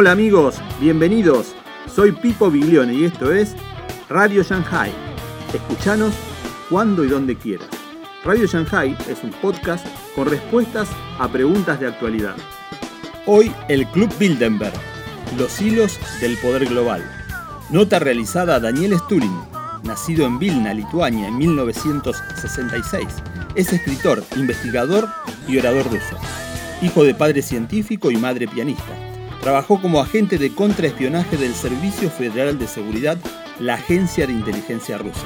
Hola amigos, bienvenidos. Soy Pipo Biglione y esto es Radio Shanghai. Escuchanos cuando y donde quieras. Radio Shanghai es un podcast con respuestas a preguntas de actualidad. Hoy el Club Bilderberg, los hilos del poder global. Nota realizada a Daniel Sturing, nacido en Vilna, Lituania, en 1966. Es escritor, investigador y orador ruso. Hijo de padre científico y madre pianista. Trabajó como agente de contraespionaje del Servicio Federal de Seguridad, la agencia de inteligencia rusa.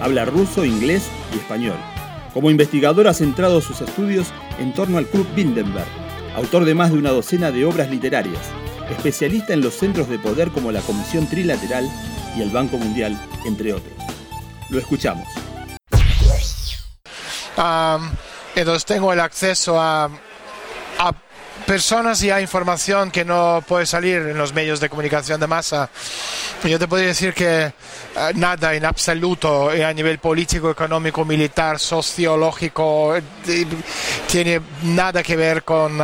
Habla ruso, inglés y español. Como investigador ha centrado sus estudios en torno al Club Bilderberg, autor de más de una docena de obras literarias, especialista en los centros de poder como la Comisión Trilateral y el Banco Mundial, entre otros. Lo escuchamos. entonces tengo el acceso a, a personas y a información que no puede salir en los medios de comunicación de masa. Yo te podría decir que eh, nada en absoluto eh, a nivel político, económico, militar, sociológico, eh, tiene nada que ver con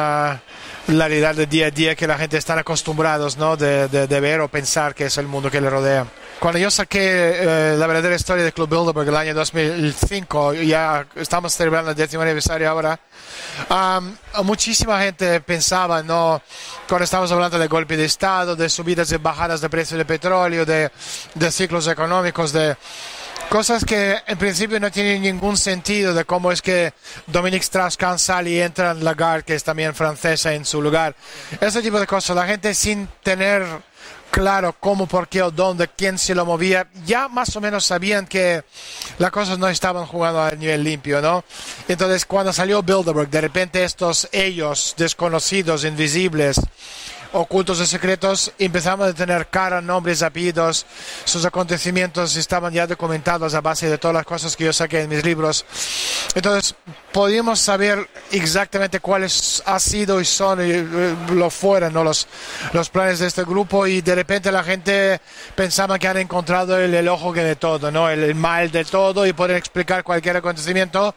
la realidad del día a día que la gente está acostumbrados ¿no? de, de ver o pensar que es el mundo que le rodea. Cuando yo saqué eh, la verdadera historia de Club Bilderberg el año 2005, ya estamos celebrando el décimo aniversario ahora, muchísima gente pensaba, ¿no? cuando estamos hablando de golpe de Estado, de subidas y bajadas de precios de petróleo, de, de ciclos económicos, de cosas que en principio no tienen ningún sentido de cómo es que Dominique Strauss-Kahn sale y entra en Lagarde, que es también francesa, en su lugar. Ese tipo de cosas. La gente sin tener claro cómo, por qué o dónde, quién se lo movía, ya más o menos sabían que las cosas no estaban jugando a nivel limpio, ¿no? Entonces, cuando salió Bilderberg, de repente estos ellos desconocidos, invisibles, ocultos y secretos, empezamos a tener cara, nombres, apellidos, sus acontecimientos estaban ya documentados a base de todas las cosas que yo saqué en mis libros. Entonces, podíamos saber exactamente cuáles han sido y son y eh, lo fueron ¿no? los, los planes de este grupo y de repente la gente pensaba que han encontrado el, el ojo que de todo, ¿no? el, el mal de todo y poder explicar cualquier acontecimiento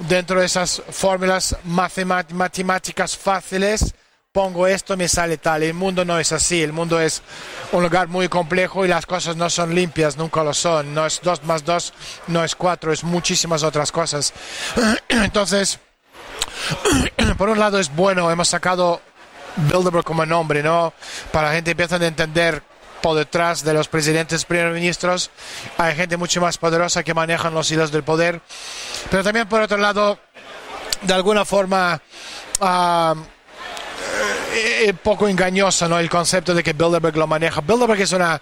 dentro de esas fórmulas matemáticas fáciles pongo esto, me sale tal. El mundo no es así, el mundo es un lugar muy complejo y las cosas no son limpias, nunca lo son. No es dos más dos, no es cuatro, es muchísimas otras cosas. Entonces, por un lado es bueno, hemos sacado Bilderberg como nombre, ¿no? Para la gente empieza a entender por detrás de los presidentes, primeros ministros, hay gente mucho más poderosa que manejan los hilos del poder. Pero también, por otro lado, de alguna forma, uh, eh, poco engañoso ¿no? el concepto de que Bilderberg lo maneja. Bilderberg es una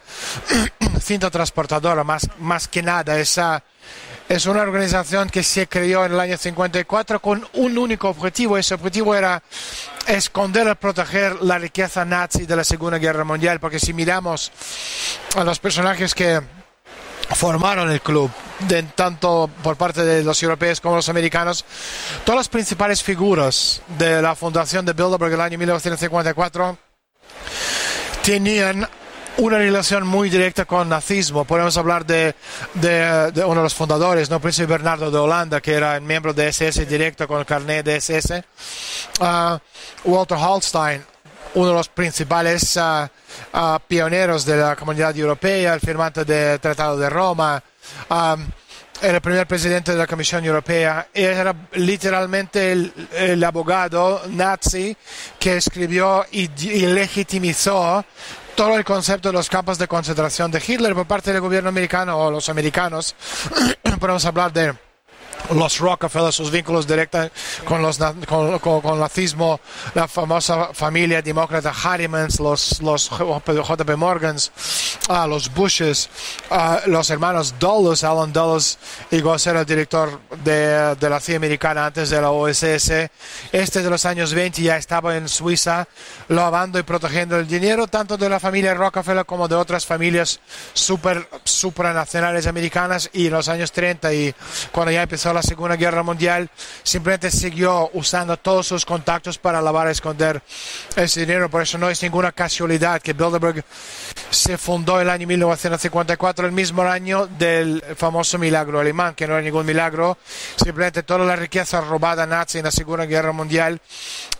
cinta transportadora, más, más que nada. Esa, es una organización que se creó en el año 54 con un único objetivo. Ese objetivo era esconder y proteger la riqueza nazi de la Segunda Guerra Mundial. Porque si miramos a los personajes que formaron el club, de, tanto por parte de los europeos como los americanos. Todas las principales figuras de la fundación de Bilderberg el año 1954 tenían una relación muy directa con nazismo. Podemos hablar de, de, uno de los fundadores, ¿no? Príncipe Bernardo de Holanda, que era miembro de SS directo con el carnet de SS. Ah, Walter Hallstein, uno de los principales ah, ah, pioneros de la comunidad europea, el firmante del Tratado de Roma. era el primer presidente de la Comisión Europea, era literalmente el, abogado nazi que escribió y, y, legitimizó todo el concepto de los campos de concentración de Hitler por parte del gobierno americano o los americanos. Podemos hablar de los Rockefeller, sus vínculos directos con, los, con, con, nazismo, la famosa familia demócrata Harrimans, los, los JP Morgans, uh, los Bushes, uh, los hermanos Dulles, Alan Dulles, llegó a ser el director de, de, la CIA americana antes de la OSS. Este de los años 20 ya estaba en Suiza, lavando y protegiendo el dinero tanto de la familia Rockefeller como de otras familias super, supranacionales americanas y en los años 30 y cuando ya empezó la Segunda Guerra Mundial, simplemente siguió usando todos sus contactos para lavar y esconder ese dinero. Por eso no es ninguna casualidad que Bilderberg se fundó el año 1954, el mismo año del famoso milagro alemán, que no era ningún milagro, simplemente toda la riqueza robada nazi en la Segunda Guerra Mundial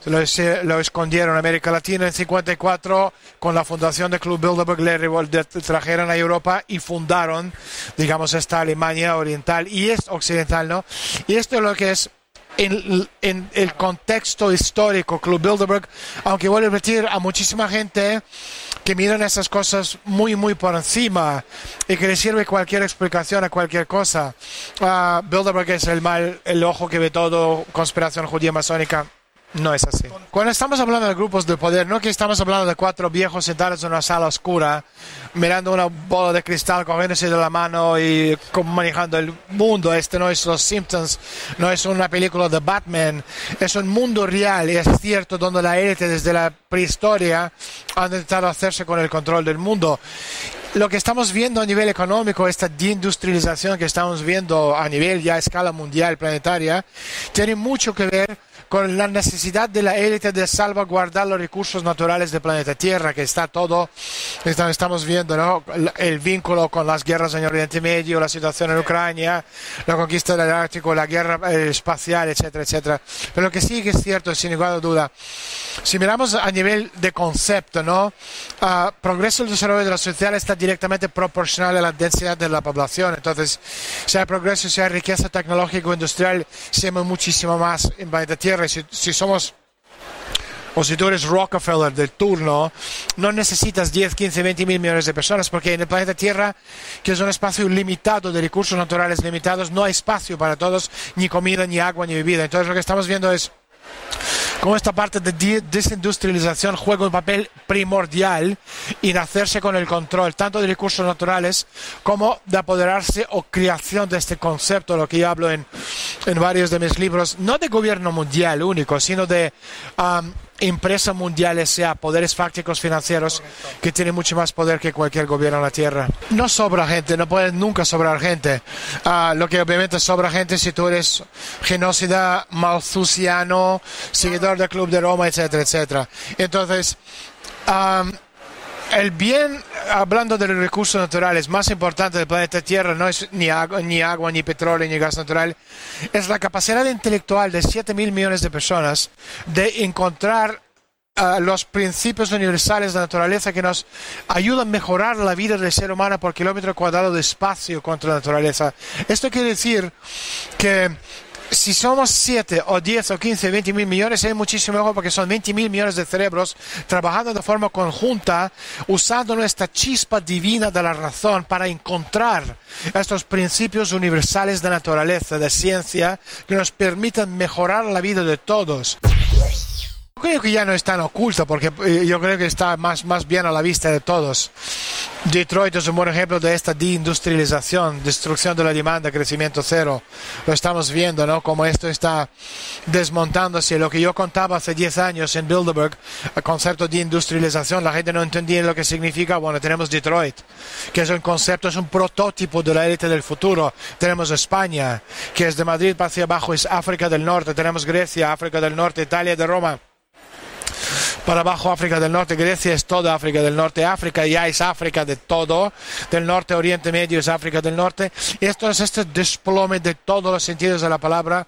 lo, escondieron en América Latina en 54 con la fundación del Club Bilderberg, le trajeron a Europa y fundaron, digamos, esta Alemania oriental y es occidental, ¿no? Y esto es lo que es en, el contexto histórico Club Bilderberg, aunque voy a repetir a muchísima gente que miran esas cosas muy, muy por encima y que le sirve cualquier explicación a cualquier cosa. Uh, Bilderberg es el mal, el ojo que ve todo, conspiración judía masónica. No es así. Cuando estamos hablando de grupos de poder, no que estamos hablando de cuatro viejos sentados en una sala oscura, mirando una bola de cristal, cogiéndose de la mano y manejando el mundo. Este no es Los Simpsons, no es una película de Batman, es un mundo real y es cierto donde la élite desde la prehistoria ha intentado hacerse con el control del mundo lo que estamos viendo a nivel económico, esta deindustrialización que estamos viendo a nivel ya a escala mundial, planetaria, tiene mucho que ver con la necesidad de la élite de salvaguardar los recursos naturales del planeta Tierra, que está todo, estamos viendo ¿no? el vínculo con las guerras en Oriente Medio, la situación en Ucrania, la conquista del Ártico, la guerra eh, espacial, etcétera, etcétera. Pero lo que sí que es cierto, sin ninguna duda, si miramos a nivel de concepto, ¿no? Uh, progreso y desarrollo de la sociedad está directamente proporcional a la densidad de la población. Entonces, si hay progreso, si hay riqueza tecnológica o industrial, somos muchísimo más en planeta Tierra. Si, si somos o si tú eres Rockefeller del turno, no necesitas 10, 15, 20 mil millones de personas, porque en el planeta Tierra, que es un espacio limitado de recursos naturales limitados, no hay espacio para todos, ni comida, ni agua, ni bebida. Entonces lo que estamos viendo es cómo esta parte de desindustrialización juega un papel primordial en hacerse con el control tanto de recursos naturales como de apoderarse o creación de este concepto, lo que yo hablo en, en varios de mis libros, no de gobierno mundial único, sino de um, empresas mundiales, sea poderes fácticos financieros, que tienen mucho más poder que cualquier gobierno en la Tierra. No sobra gente, no puede nunca sobrar gente. Ah, lo que obviamente sobra gente si tú eres genocida, malthusiano, seguidor del Club de Roma, etcétera, etcétera. Entonces, el bien, hablando de los recursos naturales más importante del planeta Tierra, no es ni agua, ni petróleo, ni gas natural, es la capacidad intelectual de 7 mil millones de personas de encontrar ah, los principios universales de la naturaleza que nos ayudan a mejorar la vida del ser humano por kilómetro cuadrado de espacio contra la naturaleza. Esto quiere decir que si somos 7 o 10 o 15, 20 mil millones, es muchísimo mejor porque son 20 mil millones de cerebros trabajando de forma conjunta, usando nuestra chispa divina de la razón para encontrar estos principios universales de naturaleza, de ciencia, que nos permitan mejorar la vida de todos creo que ya no es tan oculto porque eh, yo creo que está más, más bien a la vista de todos. Detroit es un buen ejemplo de esta deindustrialización, destrucción de la demanda, crecimiento cero. Lo estamos viendo, ¿no? Como esto está desmontándose. Lo que yo contaba hace 10 años en Bilderberg, el concepto de industrialización, la gente no entendía lo que significa. Bueno, tenemos Detroit, que es un concepto, es un prototipo de la élite del futuro. Tenemos España, que es de Madrid hacia abajo, es África del Norte. Tenemos Grecia, África del Norte, Italia de Roma para abajo África del Norte, Grecia es toda África del Norte, África ya es África de todo, del norte, Oriente Medio es África del Norte. Esto es este desplome de todos los sentidos de la palabra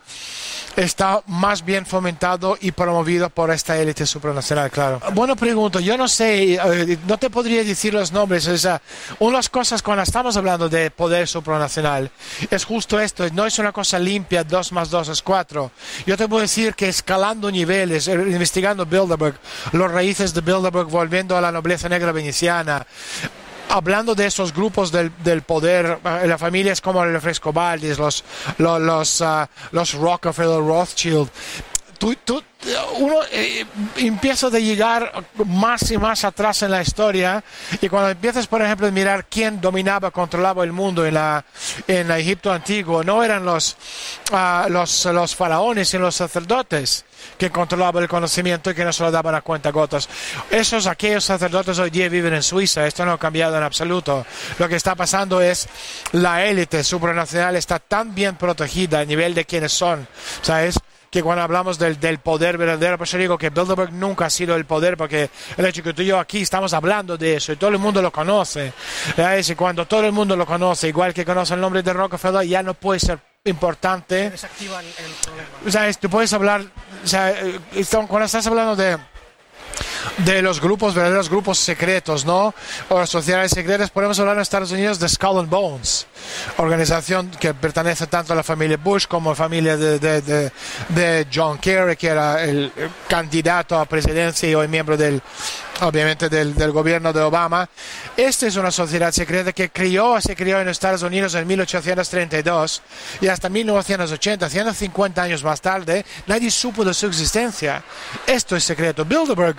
está más bien fomentado y promovido por esta élite supranacional, claro. Bueno, pregunto, yo no sé, eh, no te podría decir los nombres, o sea, una de las cosas cuando estamos hablando de poder supranacional es justo esto, no es una cosa limpia, dos más dos es cuatro. Yo te puedo decir que escalando niveles, eh, investigando Bilderberg, los raíces de Bilderberg, volviendo a la nobleza negra veneciana, hablando de esos grupos del, del poder, eh, las familias como el Fresco Valdis, los, los, los, uh, los Rockefeller, Rothschild, tú, tú, uno eh, empieza a llegar más y más atrás en la historia y cuando empiezas, por ejemplo, a mirar quién dominaba, controlaba el mundo en, la, en Egipto antiguo, no eran los, uh, los, los faraones, sino los sacerdotes que controlaban el conocimiento y que no se lo daban a cuenta gotas. Esos, aquellos sacerdotes hoy día viven en Suiza, esto no ha cambiado en absoluto. Lo que está pasando es la élite supranacional está tan bien protegida a nivel de quienes son, ¿sabes? que cuando hablamos del, del poder verdadero, pues yo digo que Bilderberg nunca ha sido el poder, porque el hecho que tú y yo aquí estamos hablando de eso y todo el mundo lo conoce, y cuando todo el mundo lo conoce, igual que conoce el nombre de Rockefeller, ya no puede ser importante. O sea, tú puedes hablar, o sea, eh, cuando estás hablando de de los grupos, verdaderos grupos secretos, ¿no? O sociedades secretas, podemos hablar en Estados Unidos de Skull and Bones, organización que pertenece tanto a la familia Bush como a la familia de, de, de John Kerry, que era el candidato a presidencia y hoy miembro del, obviamente del, del, gobierno de Obama. Esta es una sociedad secreta que crió, se crió en Estados Unidos en 1832 y hasta 1980, 150 años más tarde, nadie supo de su existencia. Esto es secreto. Bilderberg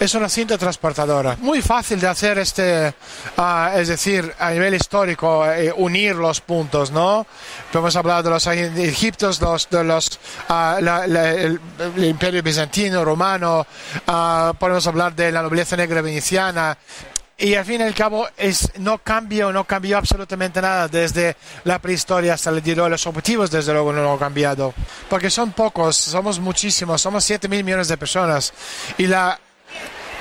es una cinta transportadora. Muy fácil de hacer este, uh, es decir, a nivel histórico, eh, unir los puntos, ¿no? Podemos hablar de los egipcios, los, de los, uh, la, la, el, el, imperio bizantino, romano, uh, podemos hablar de la nobleza negra veneciana, y al fin y al cabo es, no cambia no cambió absolutamente nada desde la prehistoria hasta el día de hoy. Los objetivos desde luego no han cambiado, porque son pocos, somos muchísimos, somos 7 mil millones de personas y la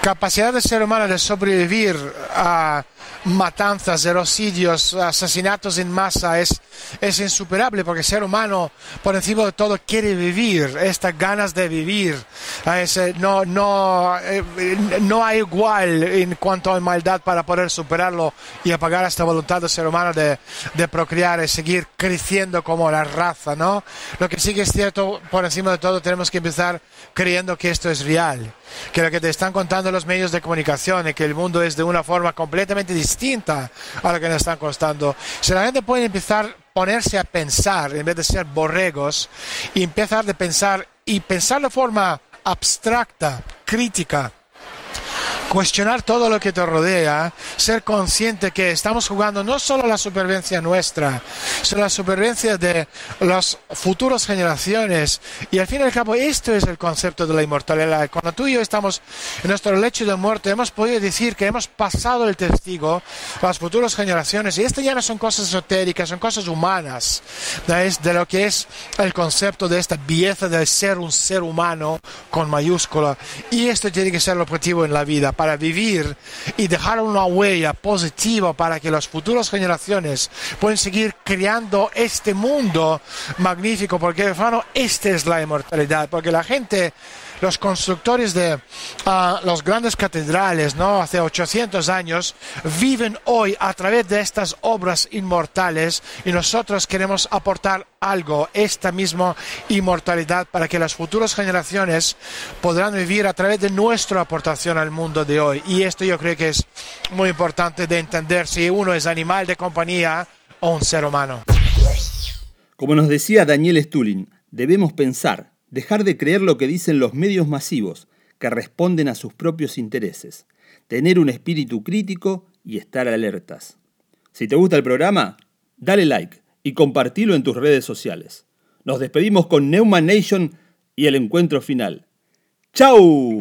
capacidad del ser humano de sobrevivir a matanzas, genocidios, asesinatos en masa es, es insuperable porque el ser humano por encima de todo quiere vivir, estas ganas de vivir. Es, no, no, eh, no hay igual en cuanto a maldad para poder superarlo y apagar esta voluntad del ser humano de, de procrear y seguir creciendo como la raza, ¿no? Lo que sí que es cierto, por encima de todo, tenemos que empezar creyendo que esto es real, que lo que te están contando los medios de comunicación y que el mundo es de una forma completamente distinta a lo que nos están contando. Si la gente puede empezar a ponerse a pensar en vez de ser borregos y empezar a pensar y pensar de forma abstracta, crítica, cuestionar todo lo que te rodea, ser consciente que estamos jugando no solo la supervivencia nuestra, sino la supervivencia de las futuras generaciones. Y al fin y al cabo, esto es el concepto de la inmortalidad. Cuando tú y yo estamos en nuestro lecho de muerte, hemos podido decir que hemos pasado el testigo a las futuras generaciones. Y esto ya no son cosas esotéricas, son cosas humanas. Es de lo que es el concepto de esta belleza de ser un ser humano con mayúscula. Y esto tiene que ser el objetivo en la vida para vivir y dejar una huella positiva para que las futuras generaciones puedan seguir creando este mundo magnífico, porque hermano, esta es la inmortalidad, porque la gente los constructores de uh, los grandes catedrales, ¿no? Hace 800 años, viven hoy a través de estas obras inmortales y nosotros queremos aportar algo, esta misma inmortalidad, para que las futuras generaciones podrán vivir a través de nuestra aportación al mundo de hoy. Y esto yo creo que es muy importante de entender si uno es animal de compañía o un ser humano. Como nos decía Daniel Stulin, debemos pensar dejar de creer lo que dicen los medios masivos, que responden a sus propios intereses, tener un espíritu crítico y estar alertas. Si te gusta el programa, dale like y compartilo en tus redes sociales. Nos despedimos con Neumann Nation y el encuentro final. ¡Chao!